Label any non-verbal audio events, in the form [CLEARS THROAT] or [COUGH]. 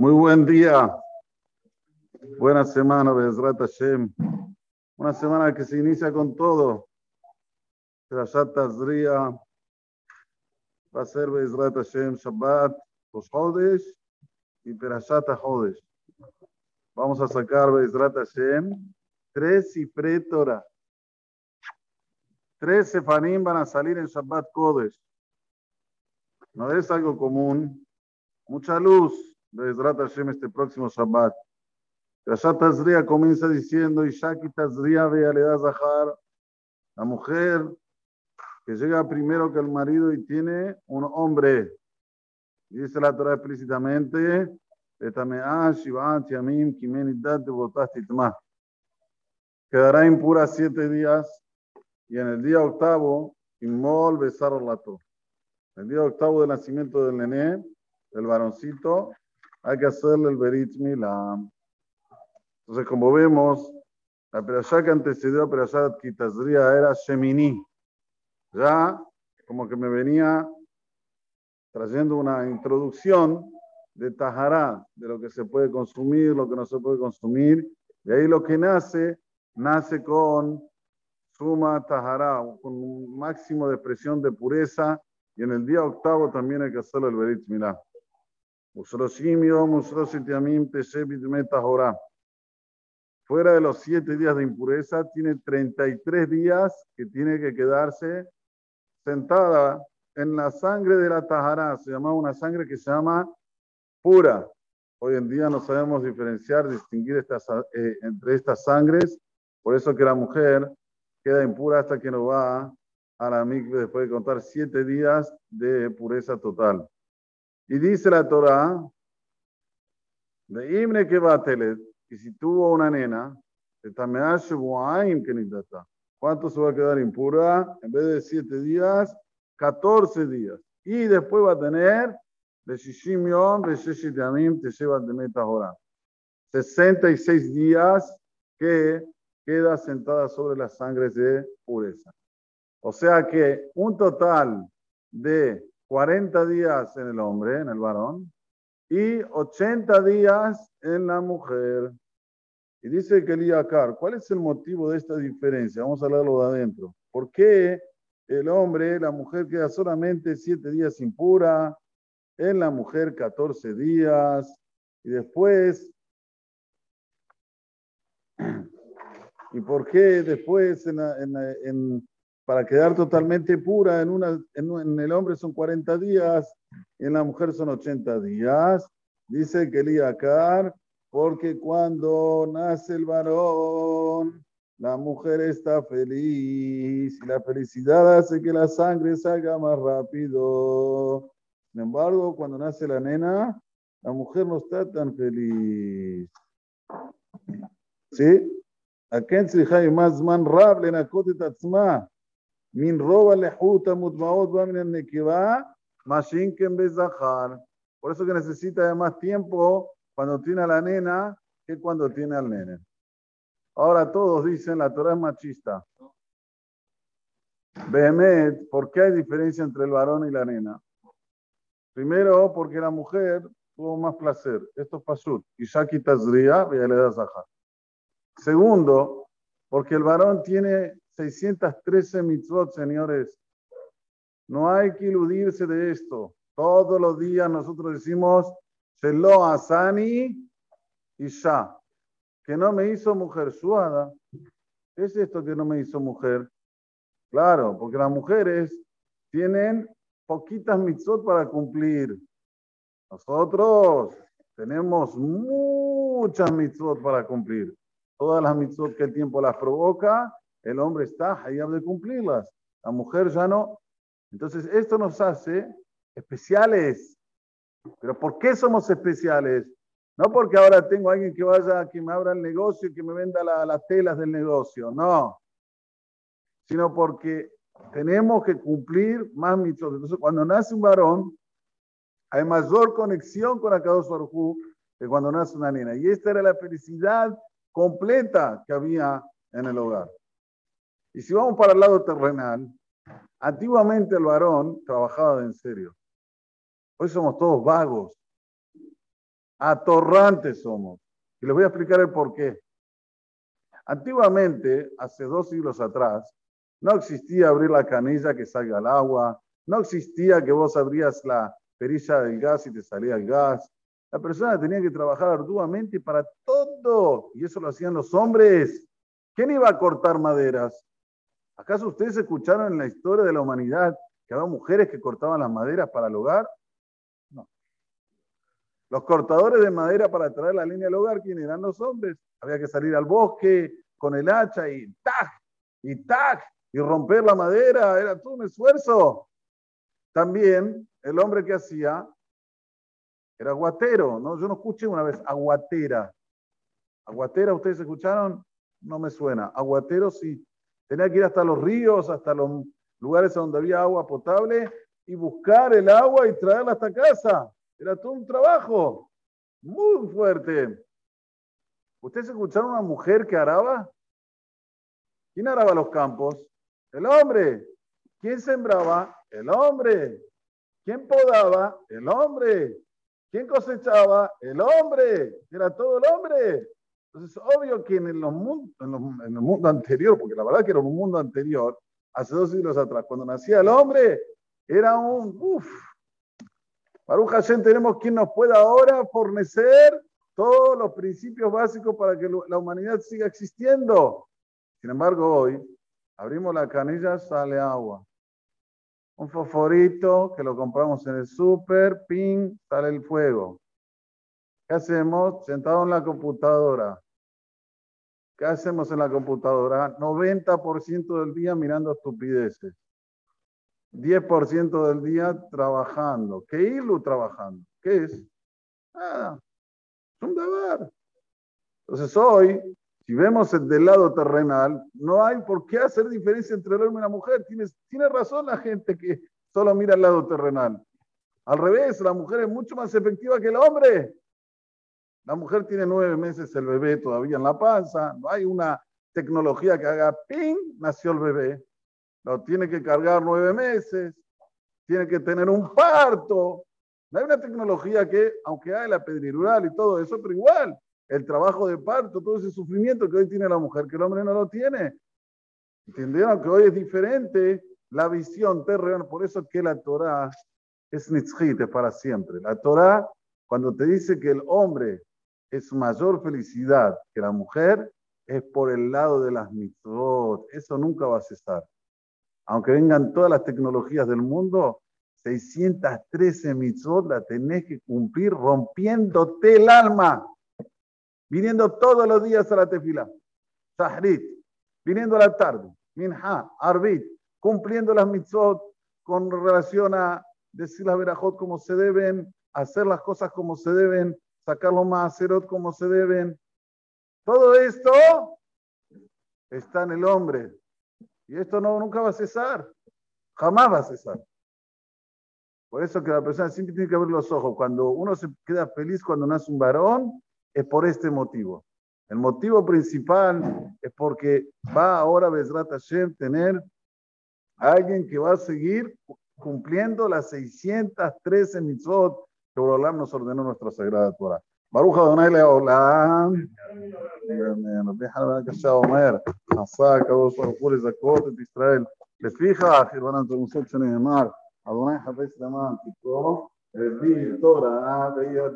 Muy buen día. Buena semana, Bezrat Hashem. Una semana que se inicia con todo. Perashat Tazria va a ser Bezrat Hashem Shabbat, los Hodesh y Perashat Hodesh. Vamos a sacar Bezrat Hashem tres y Torah. Tres sefanim van a salir en Shabbat Kodesh. No es algo común. Mucha luz, Bezrat Hashem, este próximo Shabbat. Rashat Tazria comienza diciendo, Ishaki Tazria da Zahar, la mujer que llega primero que el marido y tiene un hombre. Dice la Torah explícitamente, Quedará impura siete días y en el día octavo, inmol besar lato. El día octavo del nacimiento del nené, del varoncito, hay que hacerle el berit milam. Entonces, como vemos, la perashá que antecedió a perashá Kitazria era Shemini. Ya como que me venía trayendo una introducción de Tajará, de lo que se puede consumir, lo que no se puede consumir. De ahí lo que nace, nace con suma Tajará, con un máximo de expresión de pureza. Y en el día octavo también hay que hacerle el Berit Milá. Fuera de los siete días de impureza, tiene 33 días que tiene que quedarse sentada en la sangre de la Tajará. Se llama una sangre que se llama pura. Hoy en día no sabemos diferenciar, distinguir eh, entre estas sangres. Por eso que la mujer queda impura hasta que no va a la mikve después de contar siete días de pureza total. Y dice la Torah, de Imne que va a telet, y si tuvo una nena, ¿cuánto se va a quedar impura? En vez de siete días, 14 días. Y después va a tener de Shishimion, de Sheshitiamim, te lleva de Metahora. 66 días que queda sentada sobre las sangres de pureza. O sea que un total de 40 días en el hombre, en el varón, y 80 días en la mujer. Y dice que Eliakar, ¿cuál es el motivo de esta diferencia? Vamos a hablarlo de adentro. ¿Por qué el hombre, la mujer queda solamente 7 días impura, en la mujer 14 días, y después, [CLEARS THROAT] ¿y por qué después en, en para quedar totalmente pura en, una, en, el hombre son 40 días, y en la mujer son 80 días. Dice que Liacar, porque cuando nace el varón, la mujer está feliz y la felicidad hace que la sangre salga más rápido. Sin embargo, cuando nace la nena, la mujer no está tan feliz. ¿Sí? ¿A se más man rable nakote tatzma? Min roba lehuta mutmaot va min nekiva, mashinken bezahar. Por eso que necesita más tiempo cuando tiene a la nena que cuando tiene al nene. Ahora todos dicen la Torah es machista. Behemet, ¿por qué hay diferencia entre el varón y la nena? Primero, porque la mujer tuvo más placer. Esto es pasut. Ishaki tazria. Segundo, porque el varón tiene 613 mitzvot, señores. No hay que iludirse de esto. Todos los días nosotros decimos, Shelo Asani Isha, que no me hizo mujer suada. ¿Qué es esto que no me hizo mujer? Claro, porque las mujeres tienen poquitas mitzvot para cumplir. Nosotros tenemos muchas mitzvot para cumplir. Todas las mitzvot que el tiempo las provoca el hombre está ahí de cumplirlas, la mujer ya no. Entonces, esto nos hace especiales. Pero ¿por qué somos especiales? No porque ahora tengo a alguien que vaya, que me abra el negocio y que me venda las telas del negocio, no. Sino porque tenemos que cumplir más mitos. Entonces, cuando nace un varón, hay mayor conexión con Akadosh Baruj que cuando nace una nena. Y esta era la felicidad completa que había en el hogar. Y si vamos para el lado terrenal, antiguamente el varón trabajaba de en serio. Hoy somos todos vagos. Atorrantes somos. Y les voy a explicar el por qué. Antiguamente, hace dos siglos atrás, no existía abrir la canilla que salga el agua, no existía que vos abrías la perilla del gas y te salía el gas. La persona tenía que trabajar arduamente para todo, y eso lo hacían los hombres. ¿Quién iba a cortar maderas? ¿Acaso ustedes escucharon en la historia de la humanidad que había mujeres que cortaban las maderas para el hogar? No. Los cortadores de madera para traer la línea al hogar, ¿quién eran los hombres? Había que salir al bosque con el hacha y ¡tac! y ¡tac! y romper la madera, era todo un esfuerzo. También el hombre que hacía era aguatero, ¿no? Yo no escuché una vez aguatera. Aguatera, ¿ustedes escucharon? No me suena. Aguatero sí. Tenía que ir hasta los ríos, hasta los lugares donde había agua potable y buscar el agua y traerla hasta casa. Era todo un trabajo muy fuerte. ¿Ustedes escucharon una mujer que araba? ¿Quién araba los campos? El hombre. ¿Quién sembraba? El hombre. ¿Quién podaba? El hombre. ¿Quién cosechaba? El hombre. Era todo el hombre. Entonces, obvio que en, el mundo anterior, porque la verdad que era un mundo anterior, hace dos siglos atrás, cuando nacía el hombre, era un, uff, Baruch Hashem, tenemos quien nos pueda ahora fornecer todos los principios básicos para que la humanidad siga existiendo. Sin embargo, hoy abrimos la canilla, sale agua. Un fosforito que lo compramos en el súper, ping, sale el fuego. ¿Qué hacemos? Sentado en la computadora. ¿Qué hacemos en la computadora? 90% del día mirando estupideces. 10% del día trabajando. ¿Qué irlo trabajando? ¿Qué es? Nada. Es un deber. Entonces hoy si vemos el del lado terrenal, no hay por qué hacer diferencia entre el hombre y la mujer. Tienes, tiene razón la gente que solo mira el lado terrenal. Al revés, la mujer es mucho más efectiva que el hombre. La mujer tiene nueve meses el bebé todavía en la panza. No hay una tecnología que haga ping, nació el bebé. Lo tiene que cargar nueve meses. Tiene que tener un parto. No hay una tecnología que, aunque hay la pedrirural y todo eso, pero igual, el trabajo de parto, todo ese sufrimiento que hoy tiene la mujer, que el hombre no lo tiene. ¿Entendieron que hoy es diferente la visión terrenal? Por eso que la Torah es nitzchit, para siempre. La Torah, cuando te dice que el hombre es mayor felicidad que la mujer, es por el lado de las mitzvot. Eso nunca va a cesar. Aunque vengan todas las tecnologías del mundo, 613 mitzvot la tenés que cumplir rompiéndote el alma viniendo todos los días a la tefila, Sahrit, viniendo a la tarde, Minha, Arbit, cumpliendo las mitzvot con relación a decir las verajot como se deben, hacer las cosas como se deben, sacar los maaserot como se deben. Todo esto está en el hombre. Y esto no, nunca va a cesar. Jamás va a cesar. Por eso que la persona siempre tiene que abrir los ojos. Cuando uno se queda feliz cuando nace un varón, es por este motivo. El motivo principal es porque va ahora Bezrat Hashem tener alguien que va a seguir cumpliendo las 613 mitzvot que Borolam nos ordenó nuestra Sagrada Torah. ברוך אדוני לעולם, רבי חנן קשה אומר, עשה הקדוש ברוך הוא לזכות את ישראל. לפיכך, ירבנן תלמוסות שנאמר, אדוני חפש למען תקרוא, הביא תורה ויד